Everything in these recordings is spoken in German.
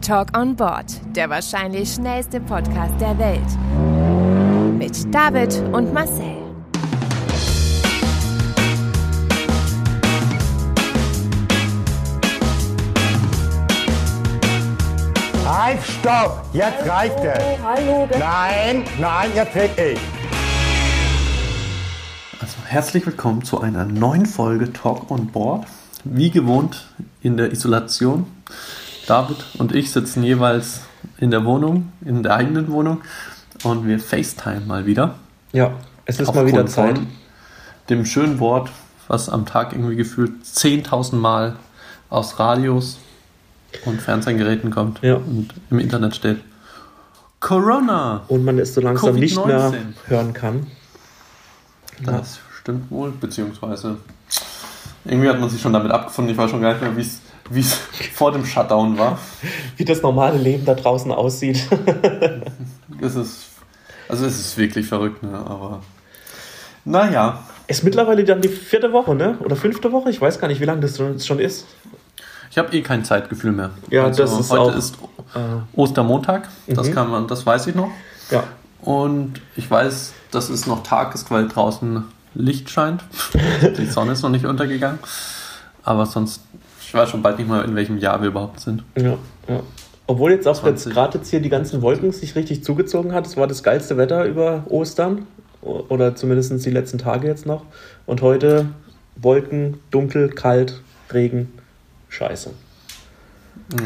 Talk on Board, der wahrscheinlich schnellste Podcast der Welt. Mit David und Marcel. Halt, stopp! Jetzt reicht es! Hallo, Nein, nein, jetzt red ich! Also herzlich willkommen zu einer neuen Folge Talk on Board. Wie gewohnt in der Isolation. David und ich sitzen jeweils in der Wohnung, in der eigenen Wohnung und wir FaceTime mal wieder. Ja, es ist mal wieder Zeit. Dem schönen Wort, was am Tag irgendwie gefühlt 10.000 Mal aus Radios und Fernsehgeräten kommt Ja. und im Internet steht. Corona! Und man es so langsam nicht mehr Covid-19. hören kann. Das stimmt wohl, beziehungsweise irgendwie hat man sich schon damit abgefunden. Ich weiß schon gar nicht mehr, wie es wie es vor dem Shutdown war. Wie das normale Leben da draußen aussieht. Es ist, also es ist wirklich verrückt, ne? aber naja, ist mittlerweile dann die vierte Woche, ne? Oder fünfte Woche? Ich weiß gar nicht, wie lange das schon ist. ich habe eh kein Zeitgefühl mehr. Ja, also das ist heute auch- ist Äh, Ostermontag, das Mhm. kann man, das weiß ich noch. ja. Und ich weiß, dass es noch Tag ist, weil draußen Licht scheint. Die Sonne ist noch nicht untergegangen. Aber sonst, ich weiß schon bald nicht mal, in welchem Jahr wir überhaupt sind. ja, ja. Obwohl jetzt auch jetzt 20. gerade jetzt hier die ganzen Wolken sich richtig zugezogen hat. Es war das geilste Wetter über Ostern. Oder zumindest die letzten Tage jetzt noch. Und heute Wolken, dunkel, kalt, Regen. Scheiße.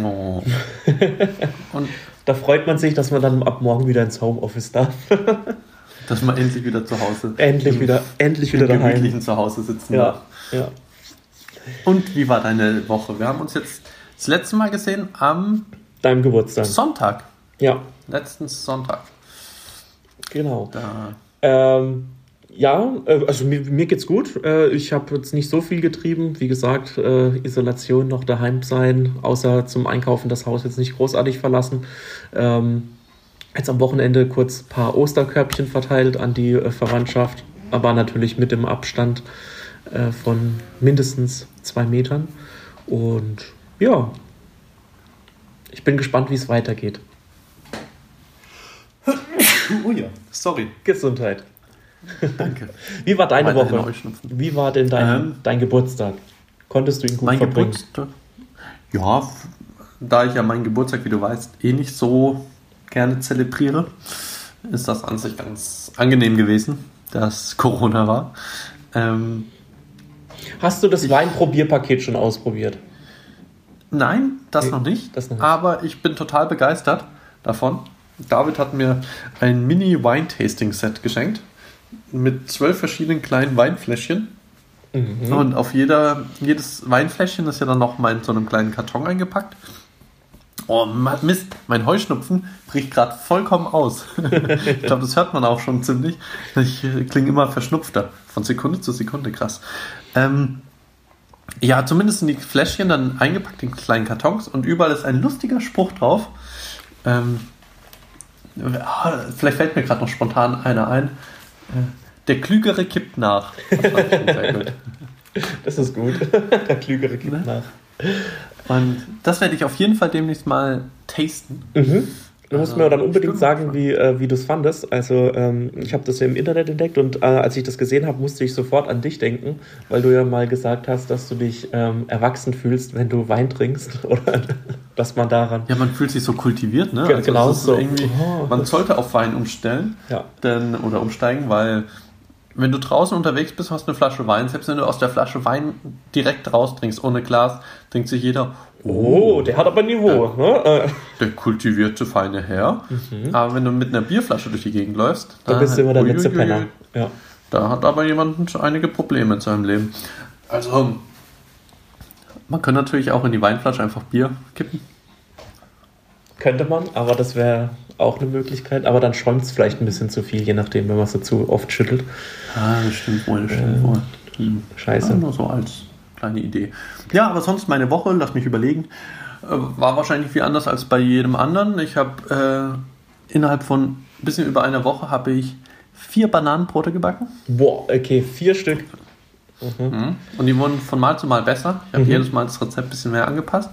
Oh. Und Da freut man sich, dass man dann ab morgen wieder ins Homeoffice darf. dass wir endlich wieder zu Hause endlich wieder, endlich wieder daheim. gemütlichen Zuhause sitzen. Ja, ja. Und wie war deine Woche? Wir haben uns jetzt das letzte Mal gesehen am Deinem Geburtstag. Sonntag. Ja, Letzten Sonntag. genau. Da, Ähm, ja, äh, also mir, mir geht's gut. Äh, ich habe jetzt nicht so viel getrieben. Wie gesagt, äh, Isolation, noch daheim sein, außer zum Einkaufen das Haus jetzt nicht großartig verlassen. Ähm, jetzt am Wochenende kurz ein paar Osterkörbchen verteilt an die Verwandtschaft, aber natürlich mit dem Abstand von mindestens zwei Metern. Und ja, ich bin gespannt, wie es weitergeht. oh ja, sorry. Gesundheit. Danke. Wie war deine Woche? Wie war denn dein, Ähm, dein Geburtstag? Konntest du ihn gut Mein verbringen? Geburtstag. Ja, da ich ja meinen Geburtstag, wie du weißt, eh nicht so gerne zelebriere, ist das an sich ganz angenehm gewesen, dass Corona war. Ähm, Hast du das Weinprobierpaket schon ausprobiert? Nein, das Nee, noch nicht. das noch nicht. Aber ich bin total begeistert davon. David hat mir ein Mini-Wine-Tasting-Set geschenkt mit zwölf verschiedenen kleinen Weinfläschchen. Mhm. Und auf jeder, jedes Weinfläschchen ist ja dann noch mal in so einem kleinen Karton eingepackt. Oh Mist, mein Heuschnupfen bricht gerade vollkommen aus. ich glaube, das hört man auch schon ziemlich. Ich klinge immer verschnupfter. Von Sekunde zu Sekunde, krass. Ähm, ja, zumindest sind die Fläschchen dann eingepackt in kleinen Kartons und überall ist ein lustiger Spruch drauf. Ähm, ah, vielleicht fällt mir gerade noch spontan einer ein. Äh, Der Klügere kippt nach. Das fand ich schon sehr gut. Das ist gut. Der Klügere gibt Ne? nach. Und das werde ich auf jeden Fall demnächst mal tasten. Mhm. Du musst Also, mir dann unbedingt sagen, wie, äh, wie du es fandest. Also, ähm, ich habe das ja im Internet entdeckt und äh, als ich das gesehen habe, musste ich sofort an dich denken, weil du ja mal gesagt hast, dass du dich ähm, erwachsen fühlst, wenn du Wein trinkst. Oder dass man daran. Ja, man fühlt sich so kultiviert, ne? Ge- genau so. Oh. man sollte auf Wein umstellen Ja. denn, oder umsteigen, weil wenn du draußen unterwegs bist, hast eine Flasche Wein, selbst wenn du aus der Flasche Wein direkt raustrinkst, ohne Glas, denkt sich jeder, Oh, der hat aber Niveau. Ne? Äh, der kultivierte feine Herr. Aber wenn du mit einer Bierflasche durch die Gegend läufst, da bist du immer der letzte Penner. Ja. Da hat aber jemand einige Probleme in seinem Leben. Also, man kann natürlich auch in die Weinflasche einfach Bier kippen. Könnte man, aber das wäre auch eine Möglichkeit. Aber dann schäumt es vielleicht ein bisschen zu viel, je nachdem, wenn man es so zu oft schüttelt. Ah, das stimmt wohl, das stimmt wohl. Hm. Scheiße. Ja, nur so als kleine Idee. Ja, aber sonst meine Woche, lass mich überlegen, äh, war wahrscheinlich viel anders als bei jedem anderen. Ich habe äh, innerhalb von ein bisschen über einer Woche habe ich vier Bananenbrote gebacken. Boah, okay, vier Stück. Mhm. Und die wurden von Mal zu Mal besser. Ich habe Mhm. jedes Mal das Rezept ein bisschen mehr angepasst.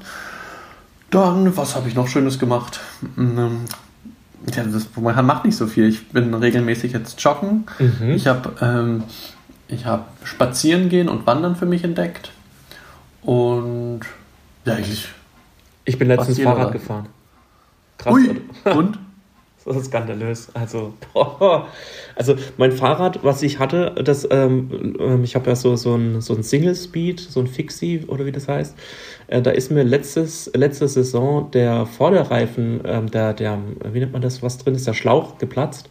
Dann, was habe ich noch Schönes gemacht? Ähm, Ja, das, man macht nicht so viel. Ich bin regelmäßig jetzt joggen. Mhm. Ich habe ähm, ich hab Spazieren gehen und Wandern für mich entdeckt. Und ja, eigentlich. Ich bin letztens Fahrrad oder? gefahren. Krass. Ui, und? Das ist skandalös. Also, boah. also mein Fahrrad, was ich hatte, das, ähm, ähm, ich habe ja so, so ein, so ein Single Speed, so ein Fixie oder wie das heißt. Äh, da ist mir letztes, letzte Saison der Vorderreifen, ähm, der, der, wie nennt man das, was drin ist, der Schlauch geplatzt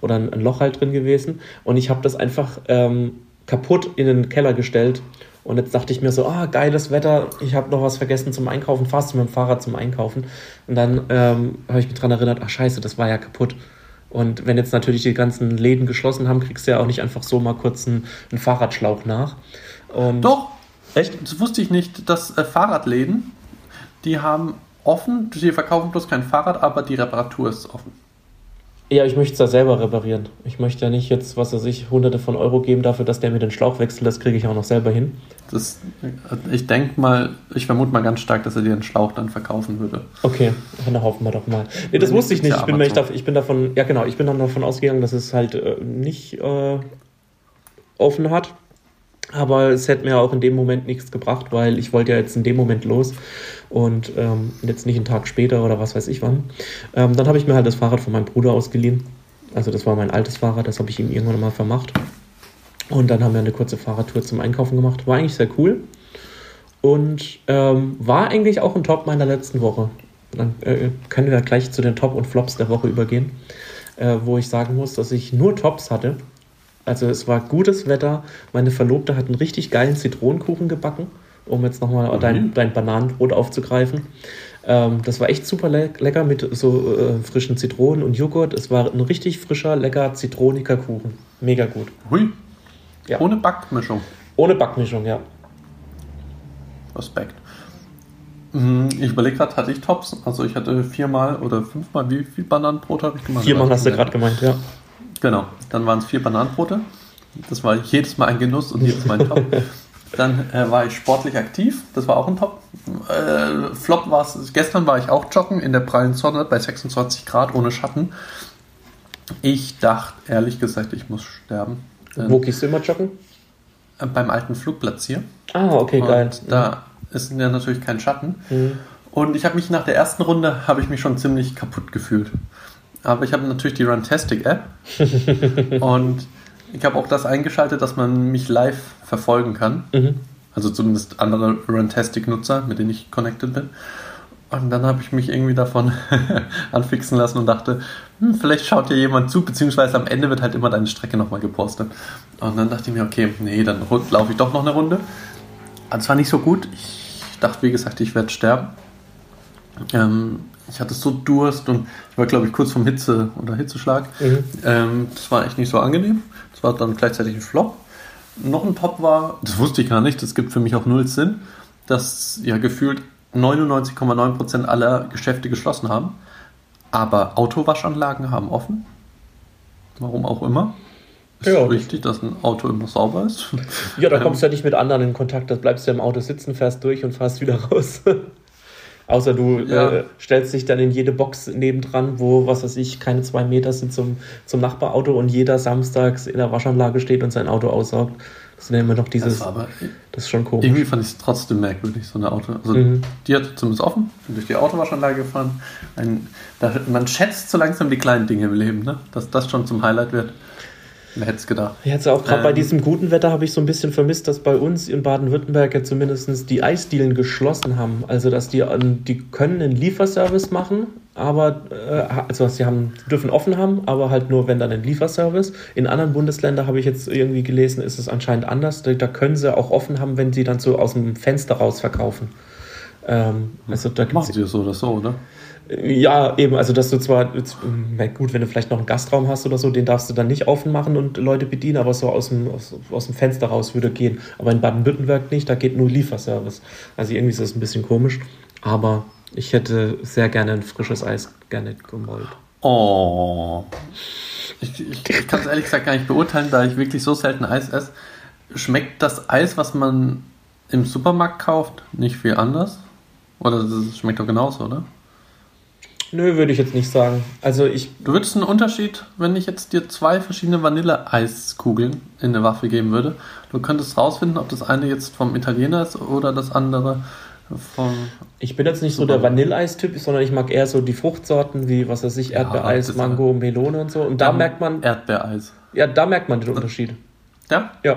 oder ein, ein Loch halt drin gewesen. Und ich habe das einfach ähm, kaputt in den Keller gestellt. Und jetzt dachte ich mir so, ah, geiles Wetter, ich habe noch was vergessen zum Einkaufen, fahrst du mit dem Fahrrad zum Einkaufen. Und dann ähm, habe ich mich daran erinnert, ach scheiße, das war ja kaputt. Und wenn jetzt natürlich die ganzen Läden geschlossen haben, kriegst du ja auch nicht einfach so mal kurz einen, einen Fahrradschlauch nach. Und Doch, Echt? das wusste ich nicht, dass äh, Fahrradläden, die haben offen, die verkaufen bloß kein Fahrrad, aber die Reparatur ist offen. Ja, ich möchte es da selber reparieren. Ich möchte ja nicht jetzt, was weiß ich, hunderte von Euro geben dafür, dass der mir den Schlauch wechselt. Das kriege ich auch noch selber hin. Das, ich denke mal, ich vermute mal ganz stark, dass er dir einen Schlauch dann verkaufen würde. Okay, dann hoffen wir doch mal. Nee, das wusste ich nicht, Ich bin, dav- ich bin davon, ja genau, ich bin dann davon ausgegangen, dass es halt äh, nicht äh, offen hat. Aber es hätte mir auch in dem Moment nichts gebracht, weil ich wollte ja jetzt in dem Moment los und ähm, jetzt nicht einen Tag später oder was weiß ich wann. Ähm, dann habe ich mir halt das Fahrrad von meinem Bruder ausgeliehen. Also das war mein altes Fahrrad, das habe ich ihm irgendwann mal vermacht. Und dann haben wir eine kurze Fahrradtour zum Einkaufen gemacht. War eigentlich sehr cool. Und ähm, war eigentlich auch ein Top meiner letzten Woche. Dann äh, können wir gleich zu den Top und Flops der Woche übergehen, äh, wo ich sagen muss, dass ich nur Tops hatte. Also es war gutes Wetter. Meine Verlobte hat einen richtig geilen Zitronenkuchen gebacken, um jetzt nochmal Mhm. dein, dein Bananenbrot aufzugreifen. Ähm, das war echt super le lecker mit so äh, frischen Zitronen und Joghurt. Es war ein richtig frischer, lecker zitroniger Kuchen. Mega gut. Hui. Ja. Ohne Backmischung. Ohne Backmischung, ja. Respekt. Hm, Ich überlege gerade, hatte ich Tops? Also ich hatte viermal oder fünfmal, wie viel Bananenbrot habe ich gemacht? Viermal hast du gerade gemeint, ja. Genau, dann waren es vier Bananenbrote. Das war jedes Mal ein Genuss und jedes Mal ein Top. Dann äh, war ich sportlich aktiv, das war auch ein Top. Äh, Flop war es, gestern war ich auch joggen in der prallen Sonne bei 26 Grad ohne Schatten. Ich dachte ehrlich gesagt, ich muss sterben. Denn, Wo gehst du immer joggen? äh, beim alten Flugplatz hier. Ah, okay, geil. Und da ist ja natürlich kein Schatten. Mhm. Und ich habe mich nach der ersten Runde habe ich mich schon ziemlich kaputt gefühlt. Aber ich habe natürlich die Runtastic App und ich habe auch das eingeschaltet, dass man mich live verfolgen kann. Mhm. Also zumindest andere Runtastic-Nutzer, mit denen ich connected bin. Und dann habe ich mich irgendwie davon anfixen lassen und dachte, hm, vielleicht schaut hier jemand zu, beziehungsweise am Ende wird halt immer deine Strecke nochmal gepostet. Und dann dachte ich mir, okay, nee, dann laufe ich doch noch eine Runde. Also es war nicht so gut. Ich dachte, wie gesagt, ich werde sterben. Ähm, ich hatte so Durst und ich war, glaube ich, kurz vom Hitze oder Hitzeschlag. Mhm. Ähm, das war echt nicht so angenehm. Das war dann gleichzeitig ein Flop. Noch ein Top war, das wusste ich gar nicht, das gibt für mich auch null Sinn, dass ja gefühlt 99,9% aller Geschäfte geschlossen haben, aber Autowaschanlagen haben offen. Warum auch immer. Ist Ja, wichtig, dass ein Auto immer sauber ist. Ja, da kommst du ja nicht mit anderen in Kontakt. Da bleibst du ja im Auto sitzen, fährst durch und fährst wieder raus. Außer du Ja. äh, stellst dich dann in jede Box nebendran, wo, was weiß ich, keine zwei Meter sind zum, zum Nachbarauto und jeder samstags in der Waschanlage steht und sein Auto aussaugt. Das sind ja immer noch dieses, Das aber das ist schon komisch. irgendwie fand ich es trotzdem merkwürdig, so eine Auto. Also Mhm. die hat zumindest offen, bin durch die Autowaschanlage gefahren. Ein, da, man schätzt so langsam die kleinen Dinge im Leben, ne? dass das schon zum Highlight wird. Wer hätte es gedacht? Jetzt auch gerade bei Ähm. diesem guten Wetter habe ich so ein bisschen vermisst, dass bei uns in Baden-Württemberg ja zumindest die Eisdielen geschlossen haben. Also dass die, an- die können einen Lieferservice machen, aber äh, also sie haben, dürfen offen haben, aber halt nur wenn dann ein Lieferservice. In anderen Bundesländern habe ich jetzt irgendwie gelesen, ist es anscheinend anders. Da, können sie auch offen haben, wenn sie dann so aus dem Fenster raus verkaufen. Ähm, also da Machen sie es so oder so, oder? Ja, eben, also dass du zwar, gut, wenn du vielleicht noch einen Gastraum hast oder so, den darfst du dann nicht offen machen und Leute bedienen, aber so aus dem, aus, aus dem Fenster raus würde gehen. Aber in Baden-Württemberg nicht, da geht nur Lieferservice. Also irgendwie ist das ein bisschen komisch, aber ich hätte sehr gerne ein frisches Eis gerne gemollt. Oh. Ich, ich, ich kann es ehrlich gesagt gar nicht beurteilen, da ich wirklich so selten Eis esse. Schmeckt das Eis, was man im Supermarkt kauft, nicht viel anders? Oder das schmeckt doch genauso, oder? Nö, würde ich jetzt nicht sagen. Also ich. Du würdest einen Unterschied, wenn ich jetzt dir zwei verschiedene Vanilleeiskugeln in eine Waffe geben würde. Du könntest rausfinden, ob das eine jetzt vom Italiener ist oder das andere vom. Ich bin jetzt nicht so der Vanilleeis-Typ, sondern ich mag eher so die Fruchtsorten wie, was weiß ich, Erdbeereis, das- Mango, Melone und so. Und da merkt man, Erdbeereis. ja, da merkt man den Unterschied. Ja? Ja.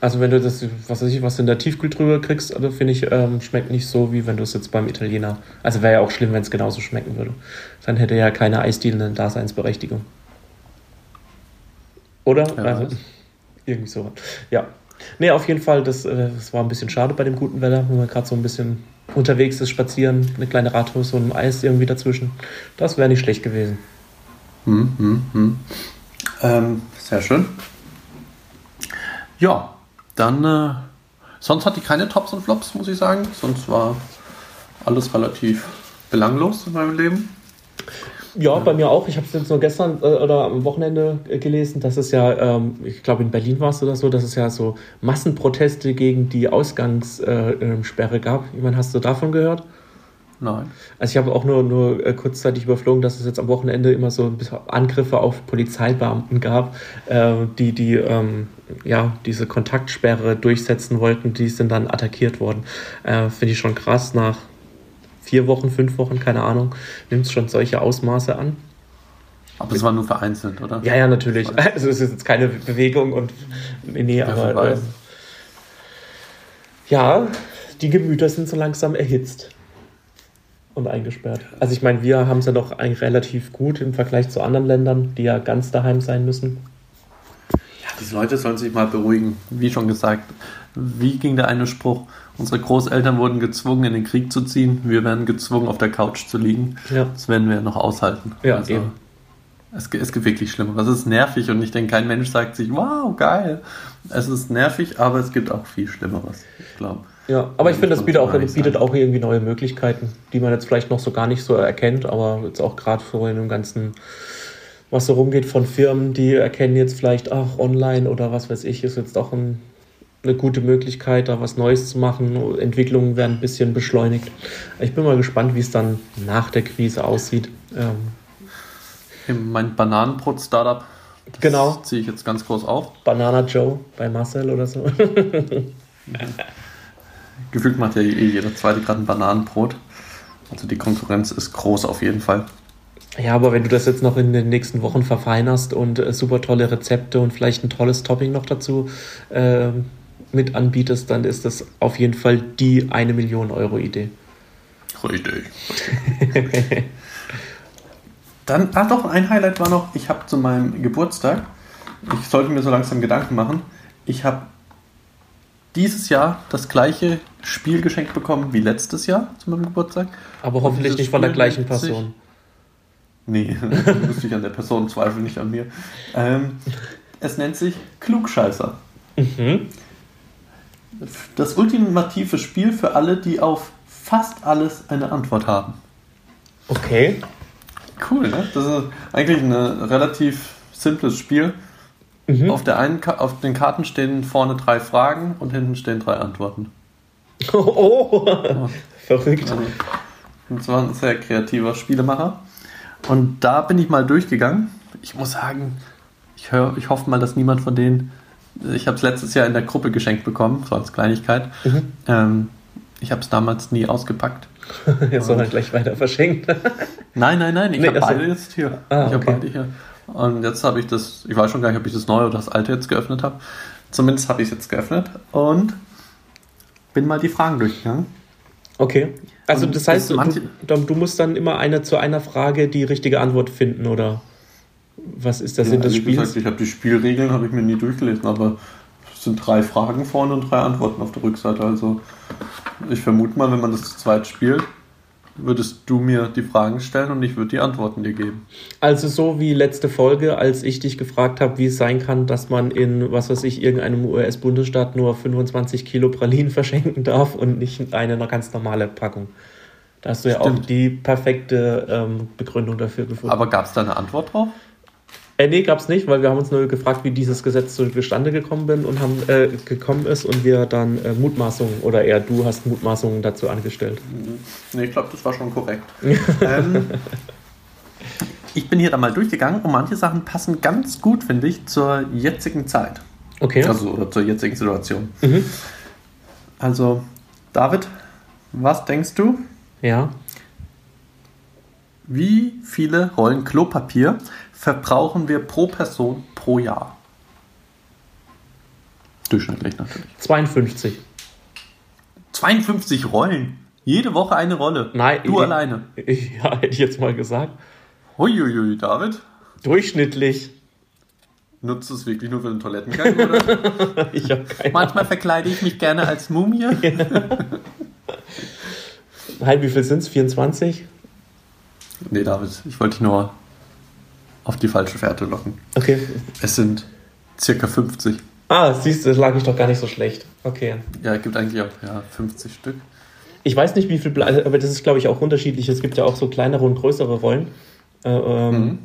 Also wenn du das, was weiß ich, was in der Tiefkühltruhe kriegst, also finde ich, ähm, schmeckt nicht so, wie wenn du es jetzt beim Italiener. Also wäre ja auch schlimm, wenn es genauso schmecken würde. Dann hätte ja keine Eisdiele eine Daseinsberechtigung. Oder? Wer also, irgendwie so. Ja. Nee, auf jeden Fall, das, äh, das war ein bisschen schade bei dem guten Wetter, wenn man gerade so ein bisschen unterwegs ist, spazieren, eine kleine Radhose und ein Eis irgendwie dazwischen. Das wäre nicht schlecht gewesen. Hm, hm, hm. Ähm, sehr schön. Ja, dann. Äh, sonst hatte ich keine Tops und Flops, muss ich sagen. Sonst war alles relativ belanglos in meinem Leben. Ja, bei mir auch. Ich habe es jetzt nur gestern äh, oder am Wochenende äh, gelesen, dass es ja, ähm, ich glaube in Berlin war es oder so, dass es ja so Massenproteste gegen die Ausgangssperre äh, ähm, gab. Ich meine, hast du davon gehört? Nein. Also ich habe auch nur, nur äh, kurzzeitig überflogen, dass es jetzt am Wochenende immer so ein bisschen Angriffe auf Polizeibeamten gab, äh, die, die ähm, ja, diese Kontaktsperre durchsetzen wollten. Die sind dann attackiert worden. Äh, Finde ich schon krass. Nach vier Wochen, fünf Wochen, keine Ahnung, nimmt es schon solche Ausmaße an. Aber es war nur vereinzelt, oder? Ja, ja, natürlich. Also es ist jetzt keine Bewegung und nee, aber ähm, ja, die Gemüter sind so langsam erhitzt und eingesperrt. Also ich meine, wir haben es ja doch eigentlich relativ gut im Vergleich zu anderen Ländern, die ja ganz daheim sein müssen. Die Leute sollen sich mal beruhigen. Wie schon gesagt, wie ging der eine Spruch? Unsere Großeltern wurden gezwungen, in den Krieg zu ziehen. Wir werden gezwungen, auf der Couch zu liegen. Ja. Das werden wir noch aushalten. Ja, eben. Es, es gibt wirklich Schlimmeres. Das ist nervig und ich denke, kein Mensch sagt sich, wow, geil. Es ist nervig, aber es gibt auch viel Schlimmeres. Ich glaube. Ja, aber ich finde, das bietet auch, bietet sagen. auch irgendwie neue Möglichkeiten, die man jetzt vielleicht noch so gar nicht so erkennt, aber jetzt auch gerade so in dem ganzen, was so rumgeht von Firmen, die erkennen jetzt vielleicht, ach, online oder was weiß ich, ist jetzt auch ein, eine gute Möglichkeit, da was Neues zu machen. Entwicklungen werden ein bisschen beschleunigt. Ich bin mal gespannt, wie es dann nach der Krise aussieht. Ähm, Mein Bananenbrot-Startup, das Genau. ziehe ich jetzt ganz groß auf. Banana Joe bei Marcel oder so. Gefühlt macht ja eh jeder zweite gerade ein Bananenbrot. Also die Konkurrenz ist groß auf jeden Fall. Ja, aber wenn du das jetzt noch in den nächsten Wochen verfeinerst und äh, super tolle Rezepte und vielleicht ein tolles Topping noch dazu ähm, mit anbietest, dann ist das auf jeden Fall die eine Million Euro Idee. Richtig. Dann, ah doch, ein Highlight war noch, ich habe zu meinem Geburtstag, ich sollte mir so langsam Gedanken machen, ich habe dieses Jahr das gleiche Spiel geschenkt bekommen wie letztes Jahr zu meinem Geburtstag. Aber hoffentlich nicht von der gleichen Person. Nee, müsste ich an der Person zweifeln, nicht an mir. Ähm, es nennt sich Klugscheißer. Mhm. Das ultimative Spiel für alle, die auf fast alles eine Antwort haben. Okay. Cool, ne? Das ist eigentlich ein relativ simples Spiel. Mhm. Auf, der einen auf den Karten stehen vorne drei Fragen und hinten stehen drei Antworten. Oh, verrückt. Also, das war ein sehr kreativer Spielemacher. Und da bin ich mal durchgegangen. Ich muss sagen, ich, hör, ich hoffe mal, dass niemand von denen. Ich habe es letztes Jahr in der Gruppe geschenkt bekommen, so als Kleinigkeit. Mhm. Ähm, ich habe es damals nie ausgepackt. Jetzt soll er gleich weiter verschenkt. Nein, nein, nein, ich Nee, habe beide jetzt hier. Ah, ich habe okay. beide hier. Und jetzt habe ich das, ich weiß schon gar nicht, ob ich das neue oder das alte jetzt geöffnet habe. Zumindest habe ich es jetzt geöffnet und bin mal die Fragen durchgegangen. Okay. Also Und das heißt, das du, manche- du, du musst dann immer eine zu einer Frage die richtige Antwort finden, oder was ist Sinn des ehrlich Spiels? gesagt, ich habe die Spielregeln habe ich mir nie durchgelesen, aber es sind drei Fragen vorne und drei Antworten auf der Rückseite. Also ich vermute mal, wenn man das zu zweit spielt, würdest du mir die Fragen stellen und ich würde die Antworten dir geben. Also so wie letzte Folge, als ich dich gefragt habe, wie es sein kann, dass man in, was weiß ich, irgendeinem US-Bundesstaat nur 25 Kilo Pralinen verschenken darf und nicht eine ganz normale Packung. Da hast du ja auch Stimmt. die perfekte ähm, Begründung dafür gefunden. Aber gab es da eine Antwort drauf? Äh, nee, gab's nicht, weil wir haben uns nur gefragt, wie dieses Gesetz zustande gekommen bin und haben äh, gekommen ist und wir dann äh, Mutmaßungen oder eher du hast Mutmaßungen dazu angestellt. Nee, ich glaube, das war schon korrekt. ähm, ich bin hier dann mal durchgegangen und manche Sachen passen ganz gut, finde ich, zur jetzigen Zeit. Okay. Also, oder zur jetzigen Situation. Mhm. Also, David, was denkst du? Ja. Wie viele Rollen Klopapier verbrauchen wir pro Person pro Jahr? Durchschnittlich natürlich. 52. 52 Rollen. Jede Woche eine Rolle. Nein, Du ich- alleine. Ja, hätte ich jetzt mal gesagt. Huiuiui, David. Durchschnittlich. Nutzt du es wirklich nur für den Toilettengang, oder? Ich habe keine Manchmal verkleide ich mich gerne als Mumie. Halt, wie viel sind es? 24? Nee, David, ich wollte dich nur auf die falsche Fährte locken. Okay. Es sind circa 50. Ah, siehst du, das lag ich doch gar nicht so schlecht. Okay. Ja, gibt eigentlich auch ja, 50 Stück. Ich weiß nicht, wie viel, Ble- aber das ist, glaube ich, auch unterschiedlich. Es gibt ja auch so kleinere und größere Rollen. Äh, ähm, Mhm.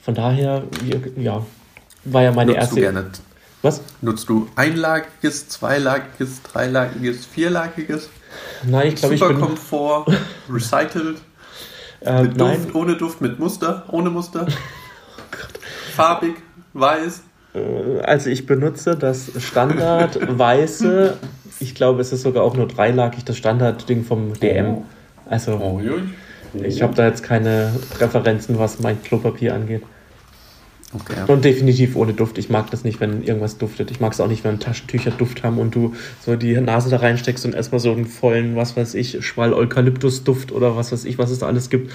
Von daher, ja, war ja meine Nutzt erste. du gerne? Was? Nutzt du einlagiges, zweilagiges, dreilagiges, vierlagiges? Nein, ich glaube, ich bin. Komfort, recycelt, Äh, mit nein, Duft, ohne Duft, mit Muster, ohne Muster. Farbig, weiß. äh, also ich benutze das Standard weiße. Ich glaube, es ist sogar auch nur dreilagig, das Standardding vom DM. Also, Uiui. ich habe da jetzt keine Referenzen, was mein Klopapier angeht. Okay. Und definitiv ohne Duft. Ich mag das nicht, wenn irgendwas duftet. Ich mag es auch nicht, wenn Taschentücher Duft haben und du so die Nase da reinsteckst und erstmal so einen vollen, was weiß ich, Schwall Eukalyptusduft oder was weiß ich, was es da alles gibt,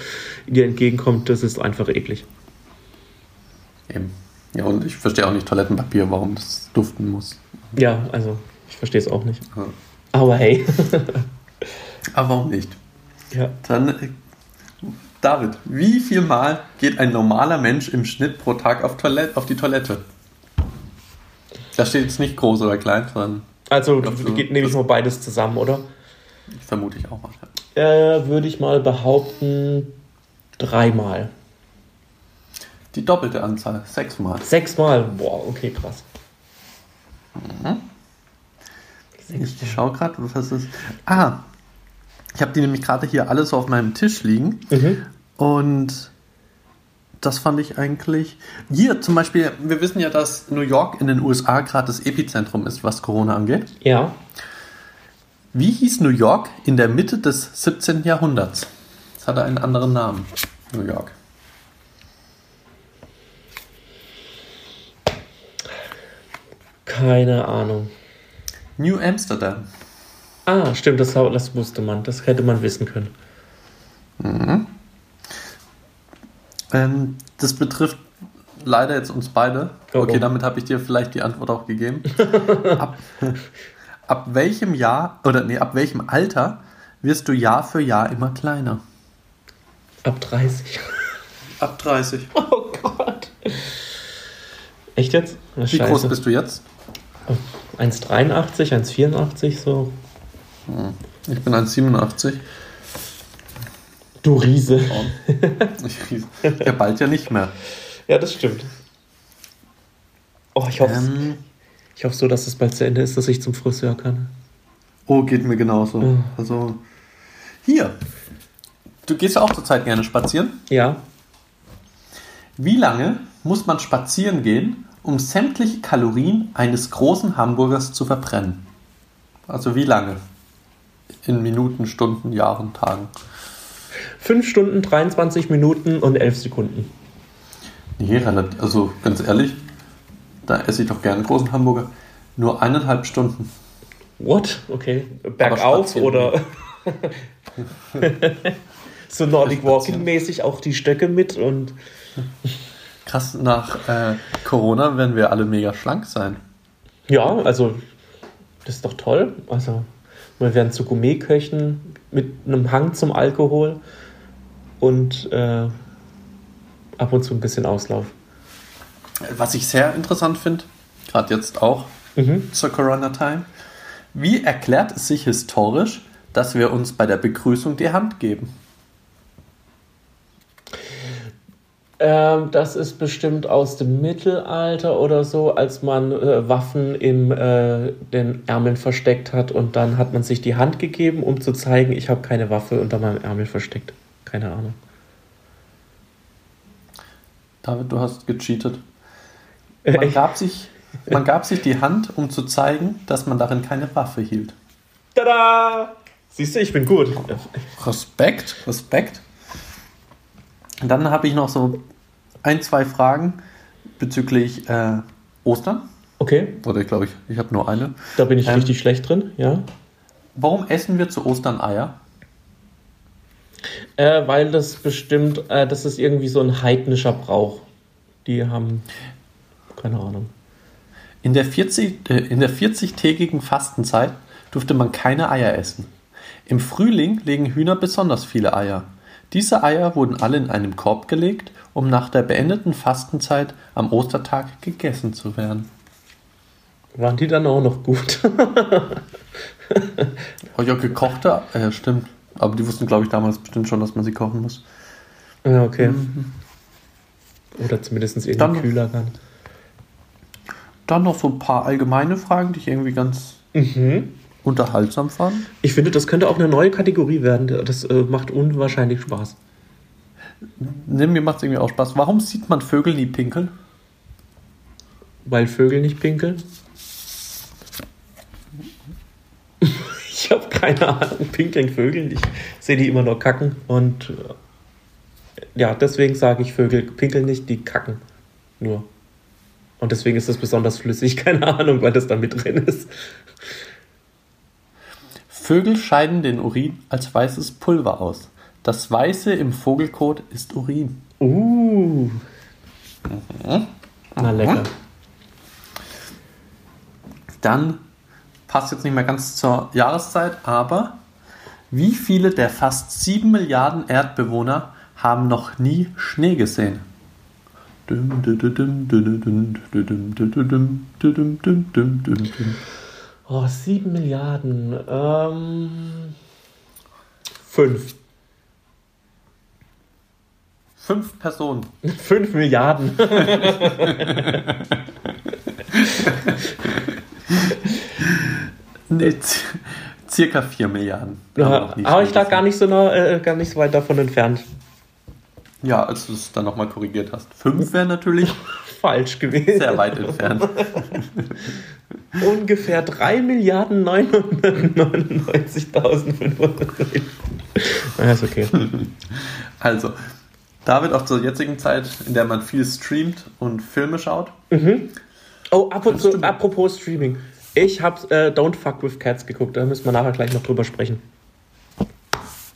dir entgegenkommt. Das ist einfach eklig. Eben. Ja, und ich verstehe auch nicht Toilettenpapier, warum das duften muss. Ja, also ich verstehe es auch nicht. Ja. Aber hey. Aber warum nicht? ja. Dann, äh, David, wie viel Mal geht ein normaler Mensch im Schnitt pro Tag auf, Toilette, auf die Toilette? Da steht jetzt nicht groß oder klein, sondern Also glaub, so- geht, nehme ich mal beides zusammen, oder? vermute ich auch mal. Äh, Würde ich mal behaupten, dreimal. Die doppelte Anzahl, sechsmal. Sechsmal. Boah, okay, krass. Ich schaue gerade, was ist. Ah, ich habe die nämlich gerade hier alles auf meinem Tisch liegen. Mhm. Und das fand ich eigentlich. Hier zum Beispiel, wir wissen ja, dass New York in den USA gerade das Epizentrum ist, was Corona angeht. Ja. Wie hieß New York in der Mitte des 17. Jahrhunderts? Das hatte einen anderen Namen. New York. Keine Ahnung. New Amsterdam. Ah, stimmt, das, das wusste man. Das hätte man wissen können. Ähm, das betrifft leider jetzt uns beide. Oh, Okay, oh. damit habe ich dir vielleicht die Antwort auch gegeben. ab, ab welchem Jahr oder nee, ab welchem Alter wirst du Jahr für Jahr immer kleiner? Ab 30. Ab 30. Oh Gott. Echt jetzt? Wie groß bist du jetzt? 1,83, 1,84 so. Ich bin 1,87. Du Riese. Ich, ja, bald ja nicht mehr. Ja, das stimmt. Oh, ich hoffe, Ähm, ich hoffe so, dass es bald zu Ende ist, dass ich zum Friseur kann. oh, geht mir genauso. Mhm. Also, hier. Du gehst ja auch zurzeit gerne spazieren. Ja. Wie lange muss man spazieren gehen, um sämtliche Kalorien eines großen Hamburgers zu verbrennen? Also wie lange? In Minuten, Stunden, Jahren, Tagen. 5 Stunden, 23 Minuten und 11 Sekunden. Nee, relativ, also ganz ehrlich, da esse ich doch gerne einen großen Hamburger. Nur eineinhalb Stunden. What? Okay. Bergauf oder so Nordic. Walking mäßig auch die Stöcke mit und Krass, nach äh, Corona werden wir alle mega schlank sein. ja, also das ist doch toll. Also wir werden zu Gourmetköchen mit einem Hang zum Alkohol und äh, ab und zu ein bisschen Auslauf. Was ich sehr interessant finde, gerade jetzt auch Mhm. zur Corona-Time, wie erklärt es sich historisch, dass wir uns bei der Begrüßung die Hand geben? Ähm, das ist bestimmt aus dem Mittelalter oder so, als man äh, Waffen in äh, den Ärmeln versteckt hat und dann hat man sich die Hand gegeben, um zu zeigen, ich habe keine Waffe unter meinem Ärmel versteckt. Keine Ahnung. David, du hast gecheatet. Man gab, sich, man gab sich die Hand, um zu zeigen, dass man darin keine Waffe hielt. Tada! Siehst du, ich bin gut. Respekt, Respekt. Dann habe ich noch so ein, zwei Fragen bezüglich äh, Ostern. Okay, Oder ich glaube, ich, ich habe nur eine. da bin ich Ähm. richtig schlecht drin, ja. Warum essen wir zu Ostern Eier? Äh, weil das bestimmt, äh, das ist irgendwie so ein heidnischer Brauch. Die haben, keine Ahnung. In der 40, äh, in der 40-tägigen Fastenzeit durfte man keine Eier essen. Im Frühling legen Hühner besonders viele Eier. Diese Eier wurden alle in einen Korb gelegt, um nach der beendeten Fastenzeit am Ostertag gegessen zu werden. Waren die dann auch noch gut? Oh ja, gekochte, äh, stimmt. Aber die wussten, glaube ich, damals bestimmt schon, dass man sie kochen muss. ja, okay. Oder zumindest irgendwie kühler dann. Dann noch so ein paar allgemeine Fragen, die ich irgendwie ganz unterhaltsam fand. Ich finde, das könnte auch eine neue Kategorie werden. Das äh, macht unwahrscheinlich Spaß. Ne, mir macht es irgendwie auch Spaß. Warum sieht man Vögel nie pinkeln? Weil Vögel nicht pinkeln? Ich habe keine Ahnung. Pinkeln Vögel. Ich sehe die immer nur kacken. Und äh, ja, deswegen sage ich Vögel pinkeln nicht, die kacken nur. Und deswegen ist das besonders flüssig. Keine Ahnung, weil das da mit drin ist. Vögel scheiden den Urin als weißes Pulver aus. Das Weiße im Vogelkot ist Urin. Uh. Na lecker. Dann passt jetzt nicht mehr ganz zur Jahreszeit, aber wie viele der fast 7 Milliarden Erdbewohner haben noch nie Schnee gesehen? Dum, dum, dum, Oh, 7 Milliarden. Ähm, 5. 5 Personen. 5 Milliarden. nee, circa 4 Milliarden. Ja, aber ich lag gar nicht, so nah, äh, gar nicht so weit davon entfernt. Ja, als du es dann nochmal korrigiert hast. 5 wäre natürlich. Falsch gewesen. sehr weit entfernt. Ungefähr 3 Milliarden 999.500. Ja, ist okay. Also, David auch zur jetzigen Zeit, in der man viel streamt und Filme schaut. Oh, apropos, apropos Streaming. Ich habe äh, Don't Fuck with Cats geguckt. Da müssen wir nachher gleich noch drüber sprechen.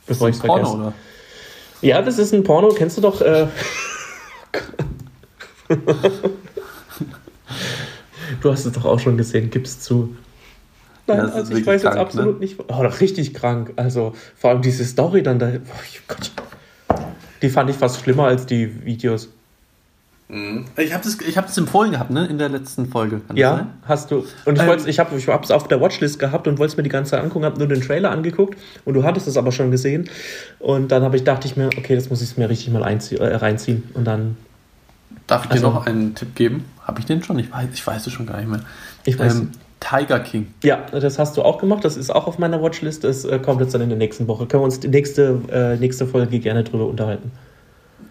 Bevor ich es Porno, vergesse. oder? Ja, das ist ein Porno. Kennst du doch. Äh, du hast es doch auch schon gesehen. Gib's zu. Nein, Ja, also ich weiß jetzt krank, absolut ne? nicht. Oh, doch richtig krank. Also vor allem diese Story dann da. Oh Gott. Die fand ich fast schlimmer als die Videos. Ich habe das, ich hab das empfohlen gehabt, ne? In der letzten Folge. Kann Ja, sein? hast du. Und ich, Ähm, ich habe es auf der Watchlist gehabt und wollte es mir die ganze Zeit angucken, habe nur den Trailer angeguckt und du hattest es aber schon gesehen. Und dann habe ich, dachte ich mir, okay, das muss ich mir richtig mal äh, reinziehen. Und dann, Darf ich Also- dir noch einen Tipp geben? Habe ich den schon? Ich weiß, ich weiß es schon gar nicht mehr. ich weiß. Ähm, Tiger King. ja, das hast du auch gemacht. Das ist auch auf meiner Watchlist. Das äh, kommt jetzt dann in der nächsten Woche. Können wir uns die nächste, äh, nächste Folge gerne drüber unterhalten.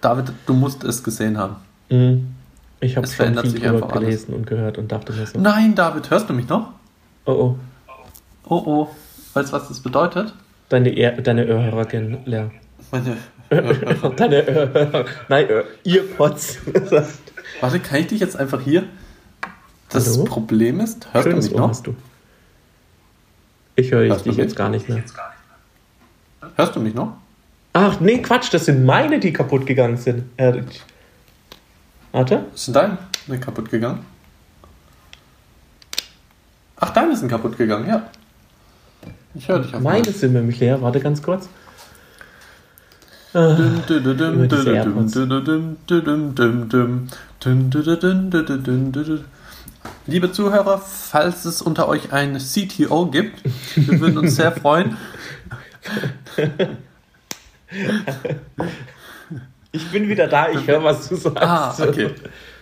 David, du musst es gesehen haben. Mhm. Ich habe Es schon viel drüber einfach alles. gelesen und gehört und dachte mir so, Nein, David, hörst du mich noch? oh oh, Oh oh. Weißt du, was das bedeutet? deine, Ehr- deine Ohrhörer gehen leer. Meine, deine Ohrhörer, nein, Ohr- Earpods. warte, kann ich dich jetzt einfach hier? Das Hallo? Problem ist, hörst Schönes du mich Ohr noch? hast du. Ich höre dich jetzt gar nicht mehr. Hörst du mich noch? Ach, nee, Quatsch, das sind meine, die kaputt gegangen sind. Äh, warte. Ist denn deine kaputt gegangen? Ach, deine sind kaputt gegangen, ja. Ich höre dich auf Meine sind nämlich leer. Warte ganz kurz. Ah, Über diese AirPods. Liebe Zuhörer, falls es unter euch ein CTO gibt, wir würden uns sehr freuen. Ich bin wieder da, ich höre, was du sagst. Ah, okay.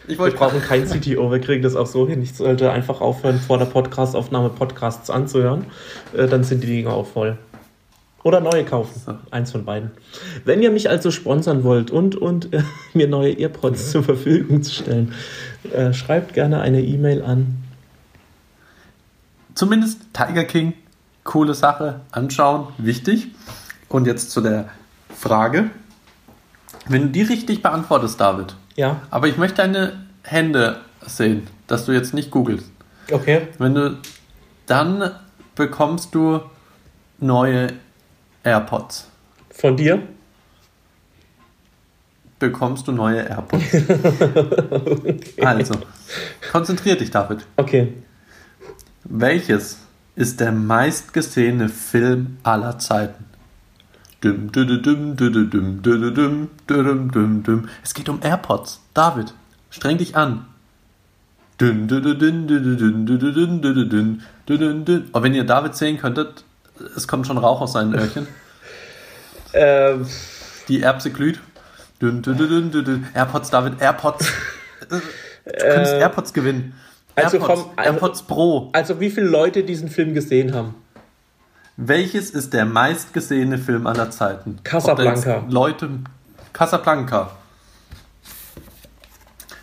Ich Wir brauchen kein CTO, wir kriegen das auch so hin. Ich sollte einfach aufhören, vor der Podcastaufnahme Podcasts anzuhören. Dann sind die Dinger auch voll. Oder neue kaufen. Eins von beiden. Wenn ihr mich also sponsern wollt und, und äh, mir neue Earpods zur Verfügung zu stellen, äh, schreibt gerne eine E-Mail an. zumindest Tiger King, coole Sache, anschauen, wichtig. Und jetzt zu der Frage. Wenn du die richtig beantwortest, David, Ja, aber ich möchte deine Hände sehen, dass du jetzt nicht googelst. okay. Wenn du dann bekommst du neue AirPods. Von dir? Bekommst du neue AirPods. Also, konzentrier dich, David. Okay. Welches ist der meistgesehene Film aller Zeiten? Es geht um AirPods. David, streng dich an. Und wenn ihr David sehen könntet, es kommt schon Rauch aus seinen Öhrchen. Ähm, Die Erbse glüht. Dün, dü, dü, dün, dü, dün. AirPods, David, AirPods. Du könntest AirPods gewinnen. also AirPods, vom- also- AirPods Pro. also wie viele Leute diesen Film gesehen haben? Welches ist der meistgesehene Film aller Zeiten? Casablanca. Leute. Casablanca.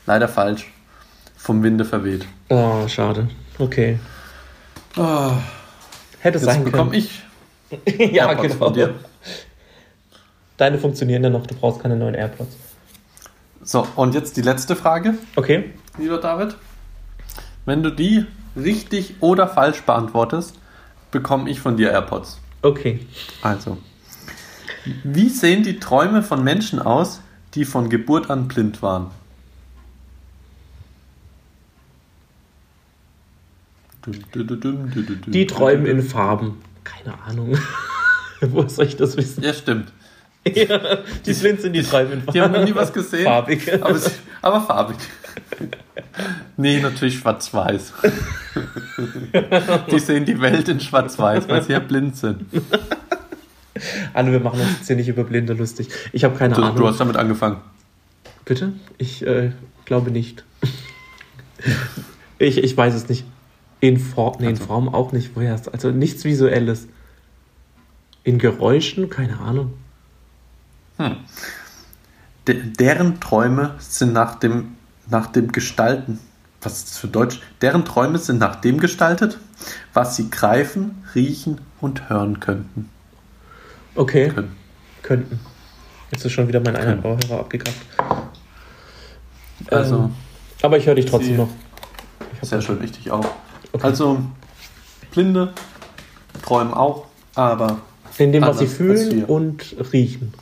Leider falsch. Vom Winde verweht. Oh, schade. Okay. Oh, Hätte jetzt sein bekomme können. ich ja, AirPods genau. von dir. Deine funktionieren ja noch, du brauchst keine neuen AirPods. So, und jetzt die letzte Frage, Okay. lieber David. Wenn du die richtig oder falsch beantwortest, bekomme ich von dir AirPods. Okay. Also, wie sehen die Träume von Menschen aus, die von Geburt an blind waren? Die träumen in Farben. Keine Ahnung. Wo soll ich das wissen? Ja, stimmt. Ja, die sind, die träumen in Farben. Die haben noch nie was gesehen. Farbig. Aber, aber farbig. Nee, natürlich schwarz-weiß. Die sehen die Welt in schwarz-weiß, weil sie ja blind sind. Alle, wir machen uns jetzt hier nicht über Blinde lustig. Ich habe keine Du, Ahnung. du hast damit angefangen. Bitte? Ich äh, glaube nicht. ich, ich weiß es nicht. In Form, nee, in Also. Form auch nicht. Woher? ist- Also nichts Visuelles. In Geräuschen? Keine Ahnung. De deren Träume sind nach dem, nach dem Gestalten. Was ist das für Deutsch? Deren Träume sind nach dem gestaltet, was sie greifen, riechen und hören könnten. Okay, Können. könnten. Jetzt ist schon wieder mein einer Bauhörer abgekackt. Also, Ähm, aber ich höre dich trotzdem noch. sehr schön wichtig auch. Okay. Also, Blinde träumen auch, aber In dem, was sie fühlen und riechen.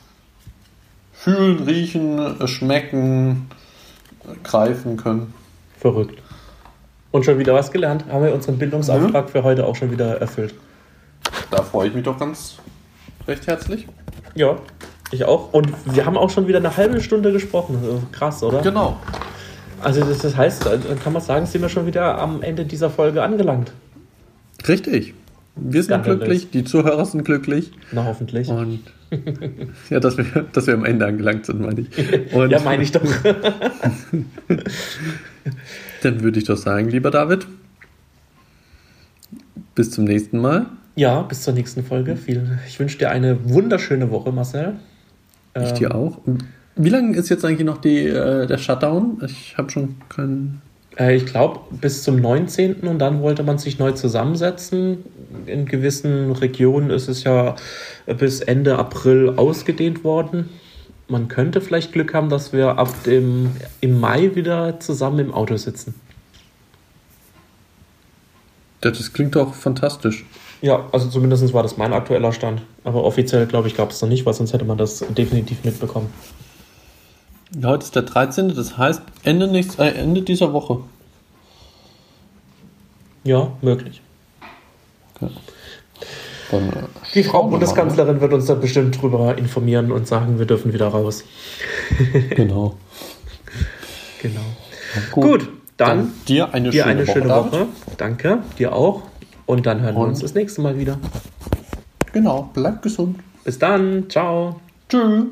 fühlen, riechen, schmecken, greifen können. Verrückt. Und schon wieder was gelernt. Haben wir unseren Bildungsauftrag für heute auch schon wieder erfüllt. Da freue ich mich doch ganz recht herzlich. Ja, ich auch. Und wir haben auch schon wieder eine halbe Stunde gesprochen. Also Krass, oder? Genau. Also das, das heißt, dann kann man sagen, sind wir schon wieder am Ende dieser Folge angelangt. Richtig. Wir sind Skandalös. glücklich, die Zuhörer sind glücklich Na, hoffentlich. und ja, dass wir, dass wir am Ende angelangt sind, meine ich. Und ja, meine ich doch. dann würde ich doch sagen, lieber David, bis zum nächsten Mal. ja, bis zur nächsten Folge. Viel, ich wünsche dir eine wunderschöne Woche, Marcel. Ich Ähm, dir auch. Wie lange ist jetzt eigentlich noch die, äh, der Shutdown? Ich habe schon keinen. Äh, ich glaube, bis zum 19. und dann wollte man sich neu zusammensetzen. In gewissen Regionen ist es ja bis Ende April ausgedehnt worden. Man könnte vielleicht Glück haben, dass wir ab dem im Mai wieder zusammen im Auto sitzen. Das, klingt doch fantastisch. Ja, also zumindest war das mein aktueller Stand. Aber offiziell, glaube ich, gab es noch nicht, weil sonst hätte man das definitiv mitbekommen. Heute ist der 13. Das heißt Ende, nächst, äh, Ende dieser Woche. Ja, möglich. Dann, äh, Die Frau wir mal, Bundeskanzlerin wird uns dann bestimmt darüber informieren und sagen, wir dürfen wieder raus. ne? Genau. Genau. Gut, dann, dir eine dir schöne eine Woche. schöne. Woche. Danke, dir auch. Und dann hören wir Und- uns das nächste Mal wieder. Genau, bleib gesund. Bis dann, ciao. Tschüss.